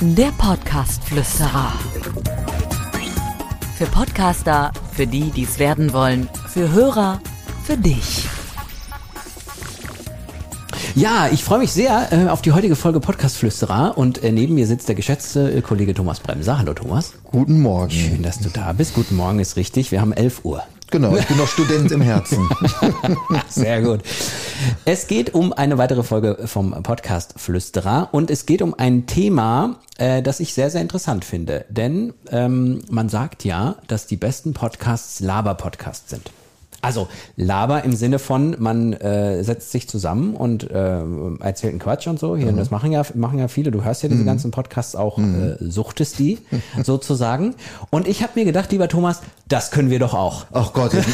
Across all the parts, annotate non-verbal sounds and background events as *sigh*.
Der Podcast-Flüsterer. Für Podcaster, für die, die es werden wollen, für Hörer, für dich. Ja, ich freue mich sehr äh, auf die heutige Folge Podcast Flüsterer und äh, neben mir sitzt der geschätzte äh, Kollege Thomas Bremser. Hallo Thomas. Guten Morgen. Schön, dass du da bist. Guten Morgen ist richtig. Wir haben 11 Uhr. Genau, ich bin noch Student im Herzen. *laughs* Sehr gut. Es geht um eine weitere Folge vom Podcast Flüsterer und es geht um ein Thema, äh, das ich sehr, sehr interessant finde. Denn ähm, man sagt ja, dass die besten Podcasts Laber-Podcasts sind. Also Laber im Sinne von, man äh, setzt sich zusammen und äh, erzählt einen Quatsch und so. Hier, mhm. Das machen ja, machen ja viele. Du hörst ja diese mhm. ganzen Podcasts auch, mhm. äh, suchtest die *laughs* sozusagen. Und ich habe mir gedacht, lieber Thomas, das können wir doch auch. Ach Gott, ich,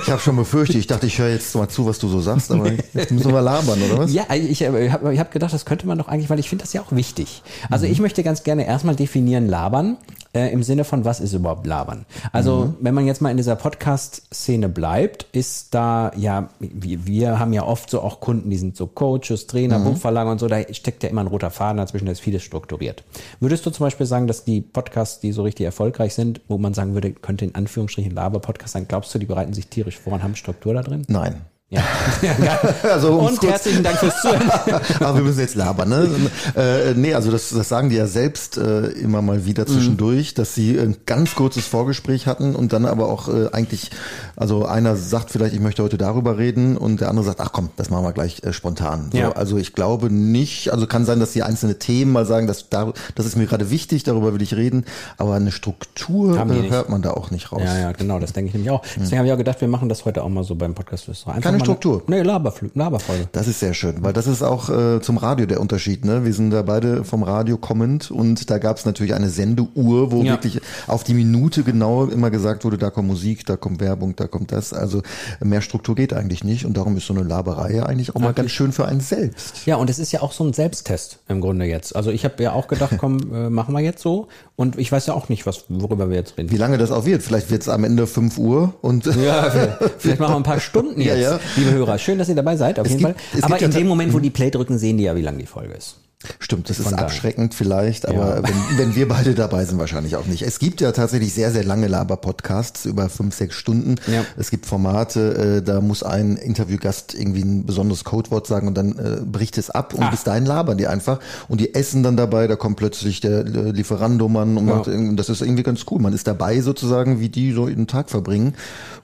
ich habe schon befürchtet. Ich dachte, ich höre jetzt mal zu, was du so sagst, aber *laughs* jetzt müssen wir labern, oder was? Ja, ich, ich habe hab gedacht, das könnte man doch eigentlich, weil ich finde das ja auch wichtig. Also mhm. ich möchte ganz gerne erstmal definieren labern äh, im Sinne von, was ist überhaupt labern? Also, mhm. wenn man jetzt mal in dieser Podcast-Szene bleibt, ist da, ja, wir, wir haben ja oft so auch Kunden, die sind so Coaches, Trainer, mhm. Buchverlager und so, da steckt ja immer ein roter Faden dazwischen, da ist vieles strukturiert. Würdest du zum Beispiel sagen, dass die Podcasts, die so richtig erfolgreich sind, wo man sagen würde, könnte in Anführungsstrichen Laber-Podcast sein, glaubst du, die bereiten sich tierisch vor und haben Struktur da drin? Nein. *laughs* Ja. also, und kurz, herzlichen Dank fürs Zuhören. *laughs* Aber wir müssen jetzt labern, ne? Äh, nee, also das, das sagen die ja selbst äh, immer mal wieder zwischendurch, mhm. dass sie ein ganz kurzes Vorgespräch hatten und dann aber auch äh, eigentlich, also einer sagt vielleicht, ich möchte heute darüber reden und der andere sagt, ach komm, das machen wir gleich äh, spontan. So, ja. Also ich glaube nicht, also kann sein, dass die einzelne Themen mal sagen, dass da, das ist mir gerade wichtig, darüber will ich reden, aber eine Struktur äh, hört man da auch nicht raus. Ja, ja, genau, das denke ich nämlich auch. Deswegen mhm. habe ich auch gedacht, wir machen das heute auch mal so beim Podcast. Einfach Struktur. Nee, Laberfl Laberfolge. Das ist sehr schön, weil das ist auch äh, zum Radio der Unterschied. Ne? Wir sind da beide vom Radio kommend und da gab es natürlich eine Sendeuhr, wo ja. wirklich auf die Minute genau immer gesagt wurde, da kommt Musik, da kommt Werbung, da kommt das. Also mehr Struktur geht eigentlich nicht und darum ist so eine Laberei eigentlich auch mal ganz schön für einen selbst. Ja, und es ist ja auch so ein Selbsttest im Grunde jetzt. Also ich habe ja auch gedacht, komm, äh, machen wir jetzt so und ich weiß ja auch nicht, was worüber wir jetzt reden. Wie lange das auch wird. Vielleicht wird es am Ende 5 Uhr und ja, vielleicht machen wir ein paar Stunden jetzt. *laughs* Ja, ja. Liebe Hörer, schön, dass ihr dabei seid, auf es jeden gibt, Fall. Aber in dem Moment, wo die Play drücken, sehen die ja, wie lang die Folge ist. Stimmt, das ist abschreckend vielleicht, aber ja. wenn, wenn wir beide dabei sind, wahrscheinlich auch nicht. Es gibt ja tatsächlich sehr, sehr lange Laber-Podcasts über fünf, sechs Stunden. Ja. Es gibt Formate, äh, da muss ein Interviewgast irgendwie ein besonderes Codewort sagen und dann äh, bricht es ab und Ach. bis dahin labern die einfach und die essen dann dabei, da kommt plötzlich der äh, Lieferandomann und ja. macht, das ist irgendwie ganz cool. Man ist dabei sozusagen, wie die so den Tag verbringen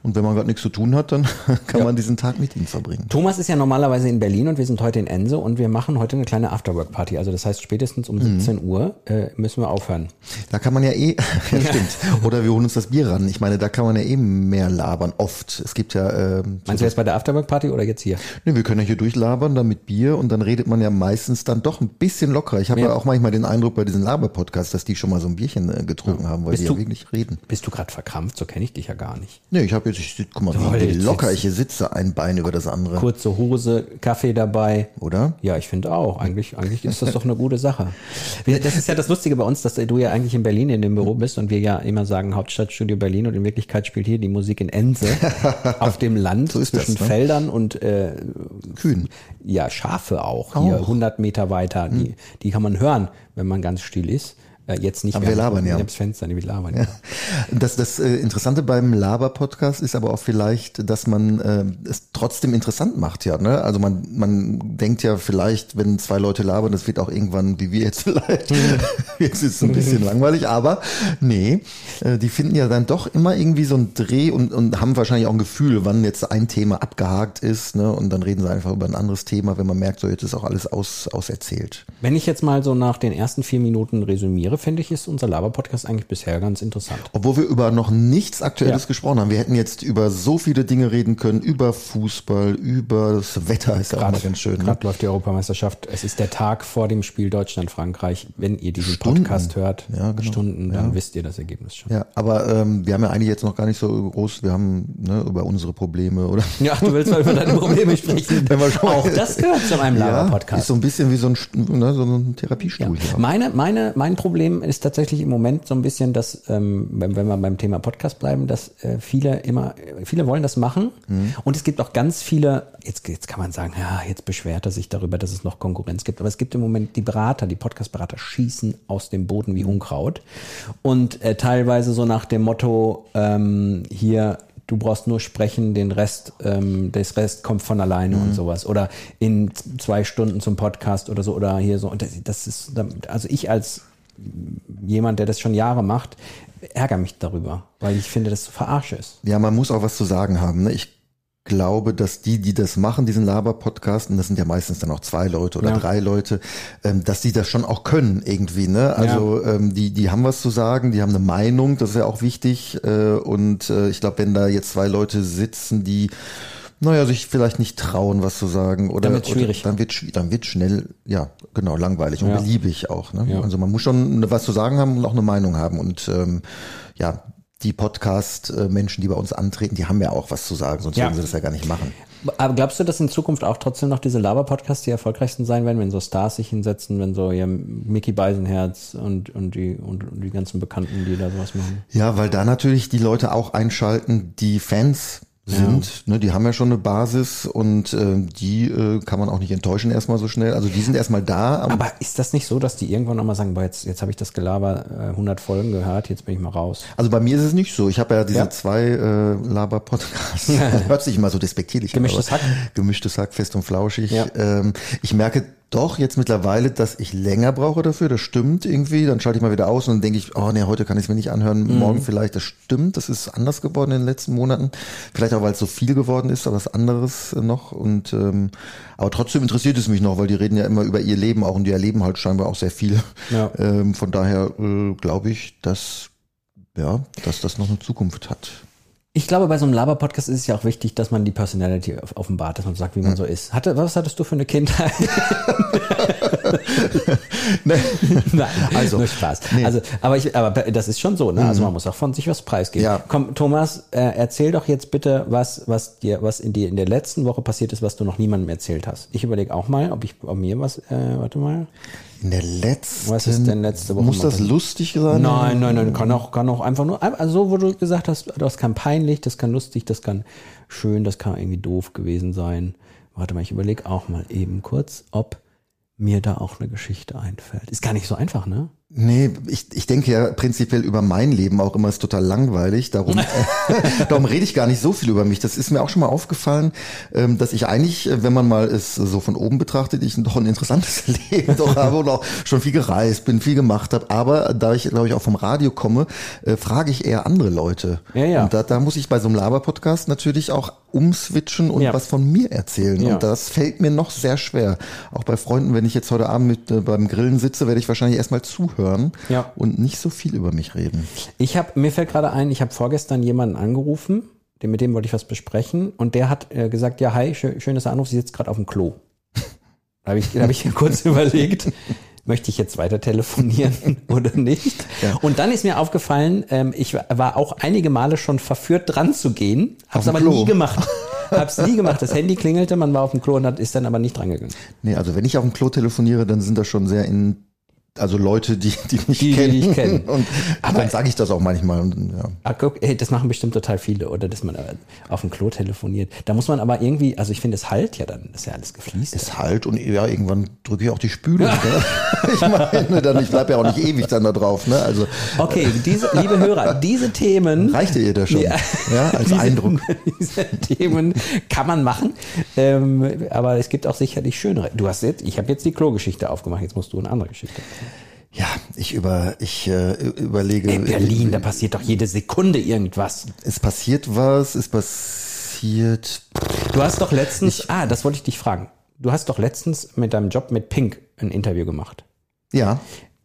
und wenn man gerade nichts zu tun hat, dann *laughs* kann man diesen Tag mit ihnen verbringen. Thomas ist ja normalerweise in Berlin und wir sind heute in Ense und wir machen heute eine kleine Afterwork-Party. Party. Also das heißt, spätestens um 17 mhm. Uhr äh, müssen wir aufhören. Da kann man ja eh, *laughs* ja, stimmt. Oder wir holen uns das Bier ran. Ich meine, da kann man ja eben mehr labern. Oft. Es gibt ja. Äh, Meinst du jetzt bei der Afterwork-Party oder jetzt hier? Ne, wir können ja hier durchlabern, dann mit Bier und dann redet man ja meistens dann doch ein bisschen lockerer. Ich habe ja. ja. auch manchmal den Eindruck bei diesen Laber-Podcasts, dass die schon mal so ein Bierchen äh, getrunken ja. haben, weil bist die du, ja wirklich reden. Bist du gerade verkrampft? So kenne ich dich ja gar nicht. Nee, ich habe jetzt, ich, guck mal, Toll, wie locker ich hier sitze, ein Bein über das andere. Kurze Hose, Kaffee dabei. Oder? Ja, ich finde auch. Eigentlich, eigentlich ist das doch eine gute Sache. Sache. Das ist ja das Lustige bei uns, dass du ja eigentlich in Berlin in dem Büro bist und wir ja immer sagen Hauptstadtstudio Berlin und in Wirklichkeit spielt hier die Musik in Ense *laughs* auf dem Land so zwischen das, ne? Feldern und äh, Kühen. Ja, Schafe auch, auch. hier 100 Meter weiter. Die, hm. die kann man hören, wenn man ganz still ist. Jetzt nicht aber wir labern ja. Das Fenster, wir labern ja. Das, das äh, Interessante beim Laber-Podcast ist aber auch vielleicht, dass man äh, es trotzdem interessant macht, ja. Ne? Also man, man denkt ja vielleicht, wenn zwei Leute labern, das wird auch irgendwann, wie wir jetzt *laughs* vielleicht, jetzt ist es ein bisschen langweilig, aber nee, äh, die finden ja dann doch immer irgendwie so einen Dreh und, und haben wahrscheinlich auch ein Gefühl, wann jetzt ein Thema abgehakt ist, ne? Und dann reden sie einfach über ein anderes Thema, wenn man merkt, so jetzt ist auch alles aus, auserzählt. Wenn ich jetzt mal so nach den ersten vier Minuten resümiere, finde ich, ist unser Laber-Podcast eigentlich bisher ganz interessant. Obwohl wir über noch nichts Aktuelles ja. gesprochen haben. Wir hätten jetzt über so viele Dinge reden können, über Fußball, über das Wetter ist ja auch mal ganz schön. Gerade ne? läuft die Europameisterschaft. Es ist der Tag vor dem Spiel Deutschland-Frankreich. Wenn ihr diesen Stunden. Podcast hört, ja, genau. Stunden, dann ja. wisst ihr das Ergebnis schon. Ja, aber ähm, wir haben ja eigentlich jetzt noch gar nicht so groß, wir haben ne, über unsere Probleme oder. *laughs* Ja, du willst mal über deine Probleme sprechen. *laughs* Wenn wir schon auch das gehört zu einem *laughs* Laber-Podcast. ist so ein bisschen wie so ein, ne, so ein Therapiestuhl. Meine, meine, mein Problem Problem ist tatsächlich im Moment so ein bisschen, dass, ähm, wenn, wenn wir beim Thema Podcast bleiben, dass äh, viele immer, viele wollen das machen. Mhm. Und es gibt auch ganz viele, jetzt, jetzt kann man sagen, ja, jetzt beschwert er sich darüber, dass es noch Konkurrenz gibt. Aber es gibt im Moment die Berater, die Podcast-Berater schießen aus dem Boden wie Unkraut. Und äh, teilweise so nach dem Motto, ähm, hier, du brauchst nur sprechen, den Rest, ähm, das Rest kommt von alleine mhm. und sowas. Oder in zwei Stunden zum Podcast oder so oder hier so. Und das, das ist, also ich als jemand, der das schon Jahre macht, ärgere mich darüber, weil ich finde, das verarsche ist. Ja, man muss auch was zu sagen haben. Ne? Ich glaube, dass die, die das machen, diesen Laber-Podcast, und das sind ja meistens dann auch zwei Leute oder ja. drei Leute, ähm, dass die das schon auch können irgendwie. Ne? Also ja. ähm, die, die haben was zu sagen, die haben eine Meinung, das ist ja auch wichtig. Äh, und äh, ich glaube, wenn da jetzt zwei Leute sitzen, die naja, sich vielleicht nicht trauen, was zu sagen. Oder, dann wird schwierig. Dann wird dann wird schnell, ja, genau, langweilig und ja. beliebig auch. Ne? Ja. Also man muss schon was zu sagen haben und auch eine Meinung haben. Und ähm, ja, die Podcast-Menschen, die bei uns antreten, die haben ja auch was zu sagen, sonst ja. würden sie das ja gar nicht machen. Aber glaubst du, dass in Zukunft auch trotzdem noch diese Laber-Podcasts die erfolgreichsten sein werden, wenn so Stars sich hinsetzen, wenn so ja, Mickey Beisenherz und, und, die, und, und die ganzen Bekannten, die da sowas machen? Ja, weil da natürlich die Leute auch einschalten, die Fans sind. Ja. Ne, die haben ja schon eine Basis und äh, die äh, kann man auch nicht enttäuschen erstmal so schnell. Also die sind erstmal da. Aber ist das nicht so, dass die irgendwann nochmal sagen, boah, jetzt, jetzt habe ich das Gelaber äh, 100 Folgen gehört, jetzt bin ich mal raus? Also bei mir ist es nicht so. Ich habe ja diese ja. zwei äh, Laber-Podcasts. *laughs* Hört sich immer so despektierlich Gemischtes Hack. Gemischtes Hack, fest und flauschig. Ja. Ähm, ich merke doch jetzt mittlerweile, dass ich länger brauche dafür. Das stimmt irgendwie. Dann schalte ich mal wieder aus und dann denke ich, oh nee, heute kann ich es mir nicht anhören. Mhm. Morgen vielleicht. Das stimmt. Das ist anders geworden in den letzten Monaten. Vielleicht auch, weil es so viel geworden ist, aber was anderes noch. Und ähm, aber trotzdem interessiert es mich noch, weil die reden ja immer über ihr Leben auch und die erleben halt scheinbar auch sehr viel. Ja. *laughs* Ähm, von daher äh, glaube ich, dass ja, dass das noch eine Zukunft hat. Ich glaube, bei so einem Laber-Podcast ist es ja auch wichtig, dass man die Personality offenbart, dass man sagt, wie man so ist. Hatte, was hattest du für eine Kindheit? *laughs* *laughs* Nein, *laughs* also nur Spaß. Nee. Also, aber ich, aber das ist schon so, ne? Also mhm. man muss auch von sich was preisgeben. Ja. Komm, Thomas, äh, erzähl doch jetzt bitte, was, was dir, was in dir in der letzten Woche passiert ist, was du noch niemandem erzählt hast. Ich überlege auch mal, ob ich, ob mir was, äh, warte mal. In der letzten. Was ist denn letzte Woche? Muss das lustig sein? Nein, nein, nein, kann auch, kann auch einfach nur, also wo du gesagt hast, das kann peinlich, das kann lustig, das kann schön, das kann irgendwie doof gewesen sein. Warte mal, ich überlege auch mal eben kurz, ob mir da auch eine Geschichte einfällt. Ist gar nicht so einfach, ne? Nee, ich, ich denke ja prinzipiell über mein Leben auch immer ist total langweilig. Darum, *laughs* äh, darum rede ich gar nicht so viel über mich. Das ist mir auch schon mal aufgefallen, ähm, dass ich eigentlich, äh, wenn man mal es so von oben betrachtet, ich doch ein interessantes *laughs* Leben doch habe und auch schon viel gereist bin, viel gemacht habe. Aber da ich, glaube ich, auch vom Radio komme, äh, frage ich eher andere Leute. Ja, ja. Und da, da muss ich bei so einem Laber-Podcast natürlich auch umswitchen und ja. was von mir erzählen. Ja. Und das fällt mir noch sehr schwer. Auch bei Freunden, wenn ich jetzt heute Abend mit äh, beim Grillen sitze, werde ich wahrscheinlich erstmal zuhören hören ja. und nicht so viel über mich reden. Ich habe, mir fällt gerade ein, ich habe vorgestern jemanden angerufen, den, mit dem wollte ich was besprechen und der hat äh, gesagt, ja, hi, schön, schön dass du anrufst, ich sitze gerade auf dem Klo. *laughs* da habe ich, da hab ich kurz überlegt, möchte ich jetzt weiter telefonieren *laughs* oder nicht? Ja. Und dann ist mir aufgefallen, ähm, ich war auch einige Male schon verführt, dran zu gehen, habe es aber Klo. nie gemacht. *laughs* Hab's nie gemacht. Das Handy klingelte, man war auf dem Klo und hat, ist dann aber nicht drangegangen. Nee, also wenn ich auf dem Klo telefoniere, dann sind das schon sehr in also Leute, die, die mich die, kennen. Die ich kenne. *laughs* Und aber, dann sage ich das auch manchmal. Und, ja. Ah, guck, ey, das machen bestimmt total viele, oder dass man auf dem Klo telefoniert. Da muss man aber irgendwie, also ich finde, es halt ja dann, das ist ja alles gefließt. Es halt und ja, irgendwann drücke ich auch die Spüle. ne? *laughs* *laughs* ich meine, dann, ich bleibe ja auch nicht ewig dann da drauf. Ne? Also, okay, diese, liebe Hörer, diese Themen. Reichte ihr das schon? Ja, ja als diese, Eindruck. Diese Themen kann man machen, ähm, aber es gibt auch sicherlich schönere. Du hast jetzt, ich habe jetzt die Klogeschichte aufgemacht, jetzt musst du eine andere Geschichte. Ja, ich über ich äh, überlege. In Berlin, da passiert doch jede Sekunde irgendwas. Es passiert was, es passiert. Du hast doch letztens. Ich, ah, das wollte ich dich fragen. Du hast doch letztens mit deinem Job mit Pink ein Interview gemacht. Ja.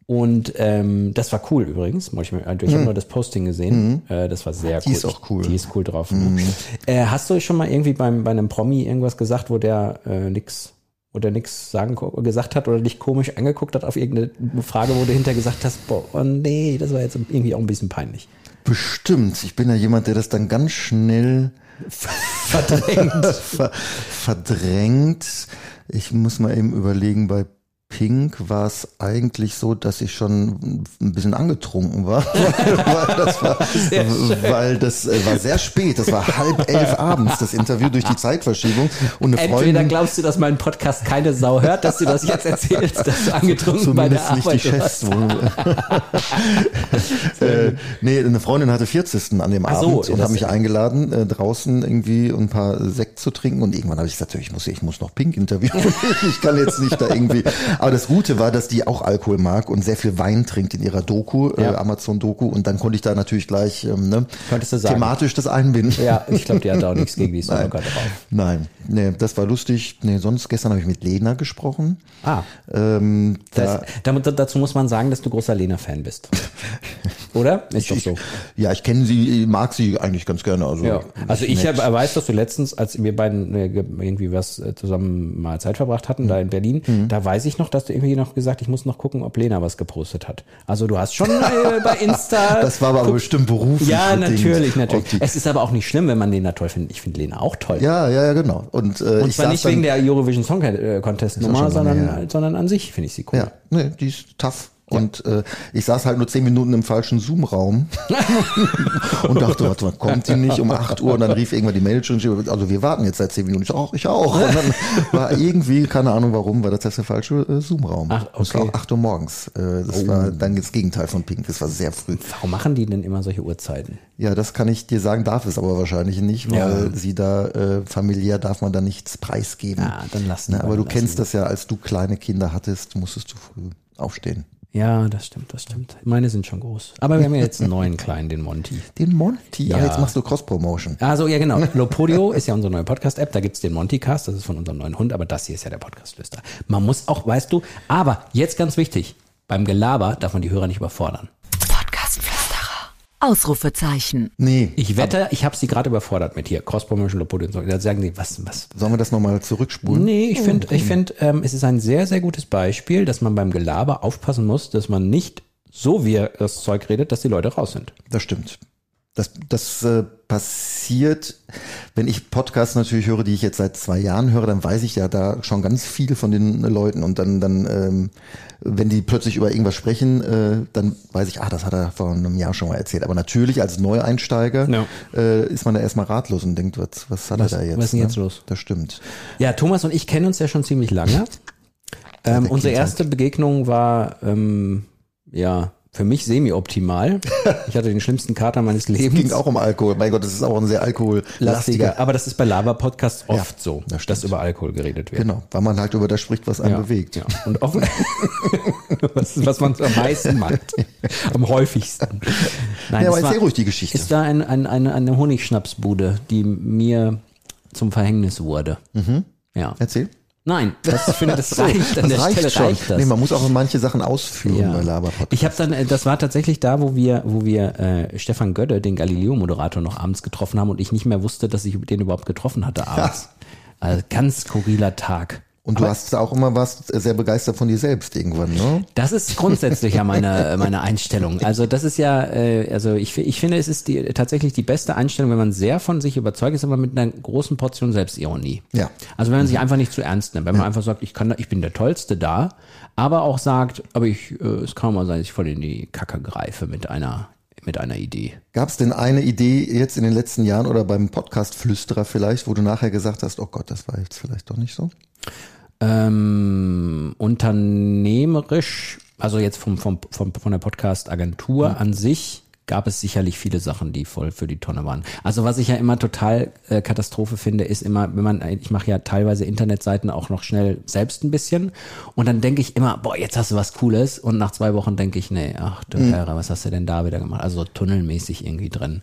Und ähm, das war cool übrigens. Ich, ich habe nur das Posting gesehen. Mhm. Äh, das war sehr die cool. Die ist auch cool. Die ist cool drauf. Mhm. Äh, hast du schon mal irgendwie beim, bei einem Promi irgendwas gesagt, wo der äh, nix oder nichts sagen gesagt hat oder dich komisch angeguckt hat auf irgendeine Frage, wo du hinterher gesagt hast, boah, oh nee, das war jetzt irgendwie auch ein bisschen peinlich. Bestimmt. Ich bin ja jemand, der das dann ganz schnell *laughs* verdrängt. *laughs* Ver verdrängt. Ich muss mal eben überlegen bei Pink war es eigentlich so, dass ich schon ein bisschen angetrunken war, *laughs* weil, das war, weil das äh, war sehr spät. Das war halb elf abends, das Interview durch die Zeitverschiebung. Und eine Entweder Freundin, glaubst du, dass mein Podcast keine Sau hört, dass du das jetzt erzählst, dass du angetrunken bei der Arbeit nicht die Chefs, *laughs* äh, Nee, eine Freundin hatte 40. an dem Ach Abend so, und hat mich eingeladen, äh, draußen irgendwie ein paar Sekt zu trinken. Und irgendwann habe ich gesagt, ich muss, ich muss noch Pink interviewen. *laughs* ich kann jetzt nicht da irgendwie aber das Gute war, dass die auch Alkohol mag und sehr viel Wein trinkt in ihrer Doku, äh, ja. äh, Amazon-Doku. Und dann konnte ich da natürlich gleich ähm, ne, thematisch das einbinden. Ja, ich glaube, die hat da auch nichts gegen die *laughs* Nein. drauf. Nein, nee, das war lustig. Nee, sonst gestern habe ich mit Lena gesprochen. Ah. Ähm, da, das, dazu muss man sagen, dass du großer Lena-Fan bist. *laughs* Oder? Ist doch so. ja, ich kenne sie, mag sie eigentlich ganz gerne. Also, ja. also ich hab, weiß, dass du letztens, als wir beiden äh, irgendwie was äh, zusammen mal Zeit verbracht hatten, mhm. da in Berlin, mhm. da weiß ich noch, dass du irgendwie noch gesagt, ich muss noch gucken, ob Lena was gepostet hat. Also du hast schon äh, bei Insta. *laughs* das war aber bestimmt beruflich. Ja, natürlich, natürlich. Es ist aber auch nicht schlimm, wenn man Lena toll findet. Ich finde Lena auch toll. Ja, ja, ja, genau. Und, äh, Und zwar nicht wegen der Eurovision Song Contest Nummer, sondern, sondern an sich finde ich sie cool. Ja, nee, die ist tough. Und äh, ich saß halt nur zehn Minuten im falschen Zoom-Raum *laughs* und dachte, warte mal, kommt die nicht um acht Uhr? Und dann rief irgendwann die schon, also wir warten jetzt seit zehn Minuten. Ich auch, ich auch. Und dann war irgendwie, keine Ahnung warum, war das der falsche äh, Zoom-Raum. Ach, okay. Das war auch acht Uhr morgens. Äh, das oh. war dann das Gegenteil von Pink. Das war sehr früh. Warum machen die denn immer solche Uhrzeiten? Ja, das kann ich dir sagen, darf es aber wahrscheinlich nicht, weil ja. sie da äh, familiär darf man da nichts preisgeben. Ja, dann lassen. Na, aber du kennst das ja, als du kleine Kinder hattest, musstest du früh aufstehen. Ja, das stimmt, das stimmt. Meine sind schon groß. Aber wir haben ja jetzt einen neuen kleinen, den Monty. Den Monty? Ja, ah, jetzt machst du Cross-Promotion. Also ja, genau. Lopodio *laughs* ist ja unsere neue Podcast-App. Da gibt's den Monty-Cast, das ist von unserem neuen Hund, aber das hier ist ja der Podcast-Lüster. Man muss auch, weißt du, aber jetzt ganz wichtig, beim Gelaber darf man die Hörer nicht überfordern. Ausrufezeichen. Nee. Ich wette, ich habe sie gerade überfordert mit hier Cross-Promotion Lopodio. Da sagen die, was, was. Sollen wir das nochmal zurückspulen? Nee, ich finde, ich finde, ähm, es ist ein sehr, sehr gutes Beispiel, dass man beim Gelaber aufpassen muss, dass man nicht so wie er das Zeug redet, dass die Leute raus sind. Das stimmt. Das, das äh, passiert, wenn ich Podcasts natürlich höre, die ich jetzt seit zwei Jahren höre, dann weiß ich ja da schon ganz viel von den Leuten und dann, dann ähm, wenn die plötzlich über irgendwas sprechen, äh, dann weiß ich, ah, das hat er vor einem Jahr schon mal erzählt. Aber natürlich als Neueinsteiger ja. äh, ist man da erstmal ratlos und denkt, was, was hat was, er da jetzt? Was ist denn ne? jetzt los? Das stimmt. Ja, Thomas und ich kennen uns ja schon ziemlich lange. *laughs* ähm, unsere erste Begegnung war ähm, ja für mich semi-optimal. Ich hatte den schlimmsten Kater meines Lebens. Es ging auch um Alkohol. Mein Gott, das ist auch ein sehr alkohollastiger. Aber das ist bei Lava-Podcasts oft ja, so, das dass über Alkohol geredet wird. Genau, weil man halt über das spricht, was einen ja, bewegt. Ja. Und offen, *laughs* was, was man am meisten macht. Am häufigsten. Nein, ja, aber erzähl war, ruhig die Geschichte. Ist da ein, ein, eine, eine Honigschnapsbude, die mir zum Verhängnis wurde. Mhm. Ja. Erzähl. Nein, das, *laughs* ich finde, das reicht an das der reicht Stelle schon. reicht das. Nee, man muss auch manche Sachen ausführen ja. bei Laberpodcast. Ich habe dann, äh, das war tatsächlich da, wo wir, wo wir äh, Stefan Gödde, den Galileo-Moderator, noch abends getroffen haben und ich nicht mehr wusste, dass ich den überhaupt getroffen hatte abends. Ja. Also ganz skurriler Tag. Und du Aber hast auch immer was sehr begeistert von dir selbst irgendwann, ne? Das ist grundsätzlich ja meine, *laughs* meine Einstellung. Also das ist ja, äh, also ich, ich finde, es ist die, tatsächlich die beste Einstellung, wenn man sehr von sich überzeugt ist, aber mit einer großen Portion Selbstironie. Ja. Also wenn man sich einfach nicht zu ernst nimmt, wenn man ja. einfach sagt, ich kann, ich bin der Tollste da, aber auch sagt, aber ich, äh, es kann mal sein, dass ich voll in die Kacke greife mit einer mit einer Idee. Gab es denn eine Idee jetzt in den letzten Jahren oder beim Podcast Flüsterer vielleicht, wo du nachher gesagt hast, oh Gott, das war jetzt vielleicht doch nicht so? Ähm, unternehmerisch, also jetzt vom, vom, vom, von der Podcast-Agentur mhm. an sich, gab es sicherlich viele Sachen, die voll für die Tonne waren. Also was ich ja immer total äh, Katastrophe finde, ist immer, wenn man, ich mache ja teilweise Internetseiten auch noch schnell selbst ein bisschen und dann denke ich immer, boah, jetzt hast du was Cooles und nach zwei Wochen denke ich, nee, ach du mhm. Herre, was hast du denn da wieder gemacht? Also tunnelmäßig irgendwie drin.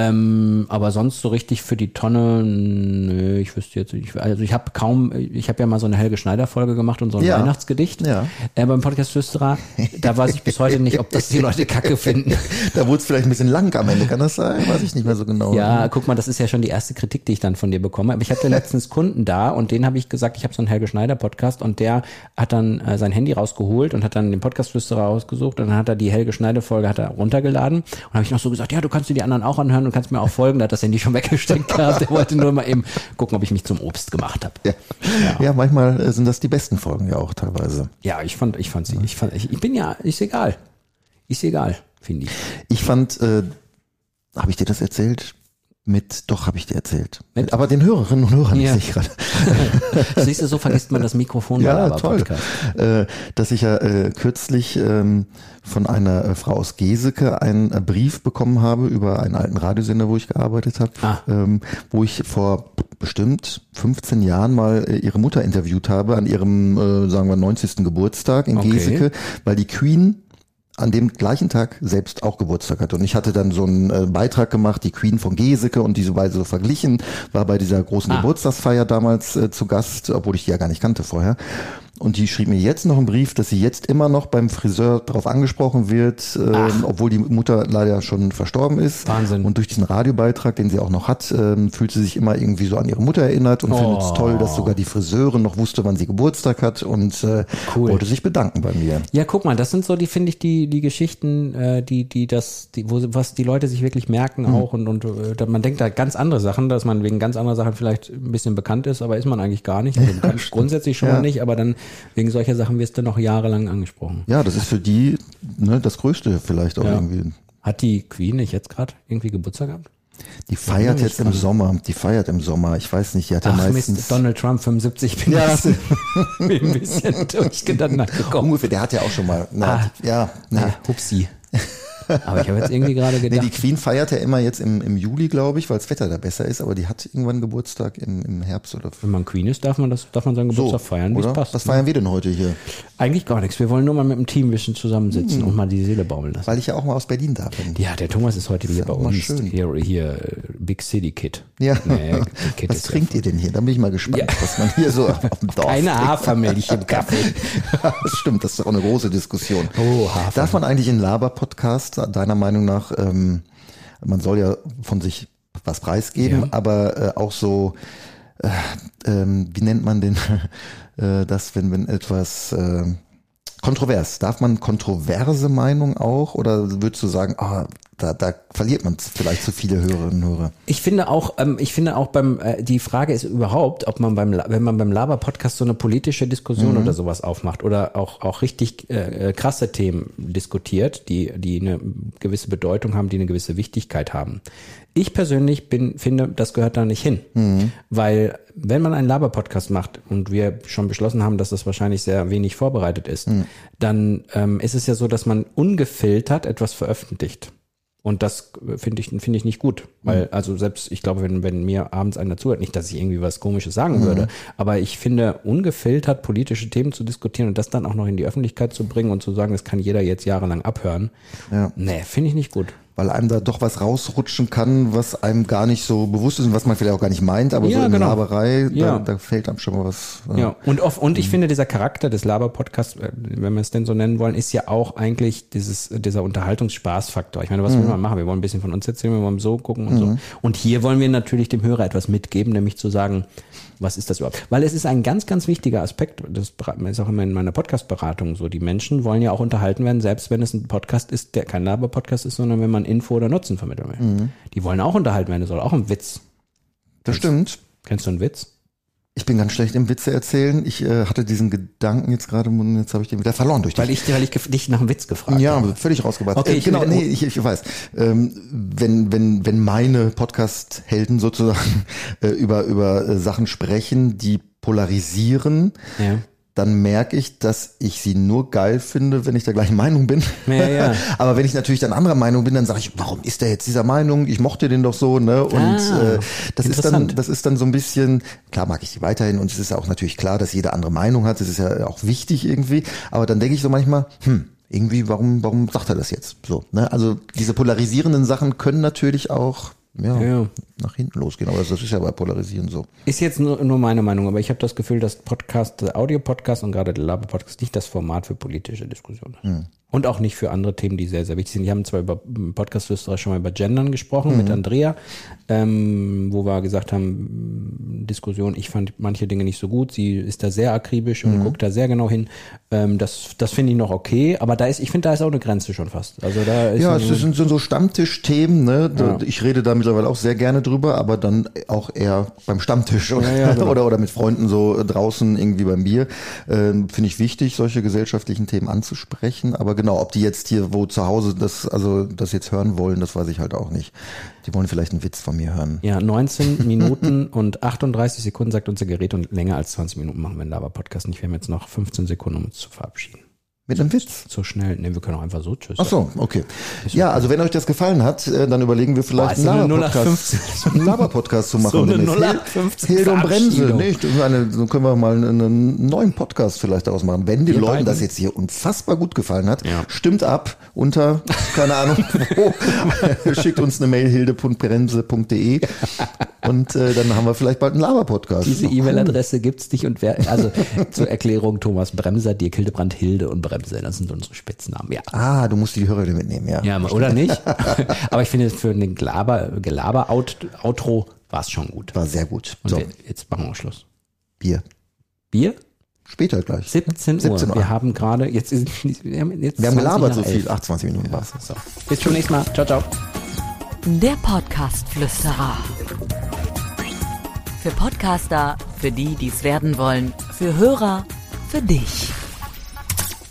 Ähm, aber sonst so richtig für die Tonne, nö, ich wüsste jetzt nicht. Also ich habe kaum, ich habe ja mal so eine Helge Schneider Folge gemacht und so ein ja. Weihnachtsgedicht ja. äh, beim Podcast Flüsterer. Da weiß ich bis heute nicht, ob das die *laughs* Leute kacke finden. *laughs* Da wurde es vielleicht ein bisschen lang am Ende, kann das sein? Weiß ich nicht mehr so genau. Ja, guck mal, das ist ja schon die erste Kritik, die ich dann von dir bekomme. Aber ich hatte letztens *laughs* Kunden da und denen habe ich gesagt, ich habe so einen Helge Schneider Podcast und der hat dann äh, sein Handy rausgeholt und hat dann den Podcast Flüsterer rausgesucht und dann hat er die Helge Schneider Folge hat er runtergeladen und habe ich noch so gesagt, ja, du kannst dir die anderen auch anhören und kannst mir auch folgen. Da hat das Handy schon *laughs* weggesteckt gehabt. Er wollte nur mal eben gucken, ob ich mich zum Obst gemacht habe. Ja. ja. ja, manchmal äh, sind das die besten Folgen ja auch teilweise. Ja, ich fand, ich fand sie. Ich, fand, ich, ich bin ja, ist egal. Ist egal, finde ich. Ich fand, äh, habe ich dir das erzählt? Mit, doch, habe ich dir erzählt. Mit? Aber den Hörerinnen und Hörern ja. ich gerade. *laughs* Siehst du, so vergisst man das Mikrofon. Ja, toll. Äh, dass ich ja äh, kürzlich ähm, von einer äh, Frau aus Geseke einen äh, Brief bekommen habe über einen alten Radiosender, wo ich gearbeitet habe, ah. ähm, wo ich vor bestimmt 15 Jahren mal äh, ihre Mutter interviewt habe an ihrem, äh, sagen wir, 90. Geburtstag in okay. Geseke, weil die Queen an dem gleichen Tag selbst auch Geburtstag hat. Und ich hatte dann so einen äh, Beitrag gemacht, die Queen von Geseke und diese Weise so verglichen, war bei dieser großen ah. Geburtstagsfeier damals äh, zu Gast, obwohl ich die ja gar nicht kannte vorher. Und die schrieb mir jetzt noch einen Brief, dass sie jetzt immer noch beim Friseur darauf angesprochen wird, ähm, obwohl die Mutter leider schon verstorben ist. Wahnsinn. Und durch diesen Radiobeitrag, den sie auch noch hat, ähm, fühlt sie sich immer irgendwie so an ihre Mutter erinnert und oh. findet es toll, dass sogar die Friseurin noch wusste, wann sie Geburtstag hat und äh, cool. wollte sich bedanken bei mir. Ja, guck mal, das sind so die, finde ich, die, die Geschichten, äh, die, die das, die, wo, was die Leute sich wirklich merken mhm. auch und, und äh, man denkt da ganz andere Sachen, dass man wegen ganz anderer Sachen vielleicht ein bisschen bekannt ist, aber ist man eigentlich gar nicht. Also *laughs* grundsätzlich schon ja. nicht, aber dann wegen solcher Sachen wirst du noch jahrelang angesprochen. Ja, das ist für die ne, das Größte vielleicht auch ja. irgendwie. Hat die Queen nicht jetzt gerade irgendwie Geburtstag gehabt? Die feiert jetzt im Sommer. Die feiert im Sommer. Ich weiß nicht, die hat ja meistens. Mist, Donald Trump 75 bin ja. ich *laughs* ein bisschen *laughs* durchgedacht Ungefähr, der hat ja auch schon mal. Na, ah, ja, na. Hupsi. *laughs* Aber ich habe jetzt irgendwie gerade gedacht. Nee, die Queen feiert ja immer jetzt im, im Juli, glaube ich, weil das Wetter da besser ist, aber die hat irgendwann Geburtstag im, im Herbst oder. Wenn man Queen ist, darf man das, darf man seinen Geburtstag so, feiern, wie es passt. Was feiern ne? wir denn heute hier? Eigentlich gar nichts. Wir wollen nur mal mit dem Team ein bisschen zusammensitzen hm. und mal die Seele baumeln lassen. Weil ich ja auch mal aus Berlin da bin. Ja, der Thomas ist heute wieder bei uns. Schön. Hier, hier, Big City Kid. Ja. Kid was trinkt ihr denn hier? Da bin ich mal gespannt, ja. was man hier so auf dem Dorf Keine Hafermilch im *laughs* Kaffee. das stimmt, das ist auch eine große Diskussion. Oh, Hafer. Darf man eigentlich in Laber-Podcast deiner Meinung nach ähm, man soll ja von sich was preisgeben, ja. aber äh, auch so, äh, ähm, wie nennt man den, *laughs* äh, das, wenn, wenn etwas äh, kontrovers, darf man kontroverse Meinung auch oder würdest du sagen, ah, da, da verliert man vielleicht zu viele Hörerinnen und Hörer. Ich finde auch, ähm, ich finde auch beim, äh, die Frage ist überhaupt, ob man beim, wenn man beim Laber-Podcast so eine politische Diskussion mhm. oder sowas aufmacht oder auch, auch richtig äh, äh, krasse Themen diskutiert, die, die eine gewisse Bedeutung haben, die eine gewisse Wichtigkeit haben. Ich persönlich bin, finde, das gehört da nicht hin. Mhm. Weil, wenn man einen Laber-Podcast macht und wir schon beschlossen haben, dass das wahrscheinlich sehr wenig vorbereitet ist, mhm. dann ähm, ist es ja so, dass man ungefiltert etwas veröffentlicht. Und das finde ich, finde ich nicht gut. Weil, mhm. also selbst, ich glaube, wenn, wenn mir abends einer zuhört, nicht, dass ich irgendwie was Komisches sagen mhm. würde, aber ich finde, ungefiltert politische Themen zu diskutieren und das dann auch noch in die Öffentlichkeit zu bringen und zu sagen, das kann jeder jetzt jahrelang abhören, ja. nee, finde ich nicht gut weil einem da doch was rausrutschen kann, was einem gar nicht so bewusst ist und was man vielleicht auch gar nicht meint, aber ja, so in genau. Laberei, ja. da, da, fällt einem schon mal was. Äh ja, und, oft, und ich mhm. finde, dieser Charakter des Laber-Podcasts, äh, wenn wir es denn so nennen wollen, ist ja auch eigentlich dieses, dieser Unterhaltungsspaßfaktor. Ich meine, was mhm. will man machen? Wir wollen ein bisschen von uns erzählen, wir wollen so gucken und mhm. so. Und hier wollen wir natürlich dem Hörer etwas mitgeben, nämlich zu sagen, was ist das überhaupt? Weil es ist ein ganz, ganz wichtiger Aspekt, das ist auch immer in meiner Podcast-Beratung so. Die Menschen wollen ja auch unterhalten werden, selbst wenn es ein Podcast ist, der kein Laber-Podcast ist, sondern wenn man Info oder Nutzen vermitteln will. Mhm. Die wollen auch unterhalten werden, es soll auch ein Witz. Das stimmt. Kennst du einen Witz? Ich bin ganz schlecht im Witze erzählen. Ich äh, hatte diesen Gedanken jetzt gerade und jetzt habe ich den wieder verloren durch dich. Weil ich, weil ich dich nach einem Witz gefragt ja, habe. Ja, völlig rausgebracht. Okay, äh, genau, nee, ich, ich weiß. Ähm, wenn, wenn, wenn meine Podcast-Helden sozusagen *laughs* äh, über, über äh, Sachen sprechen, die polarisieren, ja dann merke ich, dass ich sie nur geil finde, wenn ich der gleichen Meinung bin. Ja, ja. *laughs* Aber wenn ich natürlich dann anderer Meinung bin, dann sage ich, warum ist der jetzt dieser Meinung? Ich mochte den doch so, ne? Und ah, äh, das ist dann, das ist dann so ein bisschen, klar mag ich die weiterhin und es ist ja auch natürlich klar, dass jeder andere Meinung hat. Das ist ja auch wichtig irgendwie. Aber dann denke ich so manchmal, hm, irgendwie, warum, warum sagt er das jetzt? So, ne? Also diese polarisierenden Sachen können natürlich auch ja, ja, nach hinten losgehen. Aber das ist ja bei Polarisieren so. Ist jetzt nur, nur meine Meinung, aber ich habe das Gefühl, dass Podcast, Audio-Podcast und gerade der Laber-Podcast nicht das Format für politische Diskussionen ist. Hm. Und auch nicht für andere Themen, die sehr, sehr wichtig sind. Die haben zwar über podcast schon mal über Gendern gesprochen mhm. mit Andrea, ähm, wo wir gesagt haben, Diskussion, ich fand manche Dinge nicht so gut. Sie ist da sehr akribisch und mhm. guckt da sehr genau hin. Ähm, das das finde ich noch okay, aber da ist, ich finde, da ist auch eine Grenze schon fast. Also da ist ja, es sind, sind so Stammtischthemen, ne? Ja. Ich rede da mittlerweile auch sehr gerne drüber, aber dann auch eher beim Stammtisch oder, ja, ja, genau. oder, oder mit Freunden so draußen irgendwie beim Bier. Ähm, finde ich wichtig, solche gesellschaftlichen Themen anzusprechen. Aber genau, ob die jetzt hier wo zu Hause das, also das jetzt hören wollen, das weiß ich halt auch nicht. Die wollen vielleicht einen Witz von mir hören. Ja, 19 *laughs* Minuten und 38 Sekunden sagt unser Gerät und länger als 20 Minuten machen wir einen Lava-Podcast nicht. Wir haben jetzt noch 15 Sekunden, um uns zu verabschieden. Mit einem Witz? So schnell. Ne, wir können auch einfach so tschüss. Ach so, okay. Ja, also wenn euch das gefallen hat, äh, dann überlegen wir vielleicht Boah, einen Laber-Podcast zu *laughs* machen. So eine 0815 Hilde und Bremse. Nicht? Eine, so können wir mal einen neuen Podcast vielleicht daraus machen. Wenn den Leuten das jetzt hier unfassbar gut gefallen hat, ja. stimmt ab unter, *laughs* keine Ahnung wo, *laughs* schickt uns eine Mail hilde.bremse.de und äh, dann haben wir vielleicht bald einen Laber-Podcast. Diese E-Mail-Adresse gibt's nicht und wer, also zur Erklärung Thomas Bremser, Dirk Hildebrand, Hilde und Bremse. Bremse. Das sind unsere Spitznamen, ja. Ah, du musst die Hörer mitnehmen, ja. Ja, oder nicht? *laughs* Aber ich finde, für ein Gelaber, Gelaber-Outro war es schon gut. War sehr gut. Und so. wir, jetzt machen wir Schluss. Bier. Bier? Später gleich. 17 Uhr. 17 Uhr. Wir haben gerade, jetzt ist, wir haben, jetzt wir haben gelabert so viel. 28 Minuten war So. Bis zum nächsten Mal. Ciao, ciao. Der Podcast-Flüsterer. Für Podcaster, für die, die es werden wollen, für Hörer, für dich.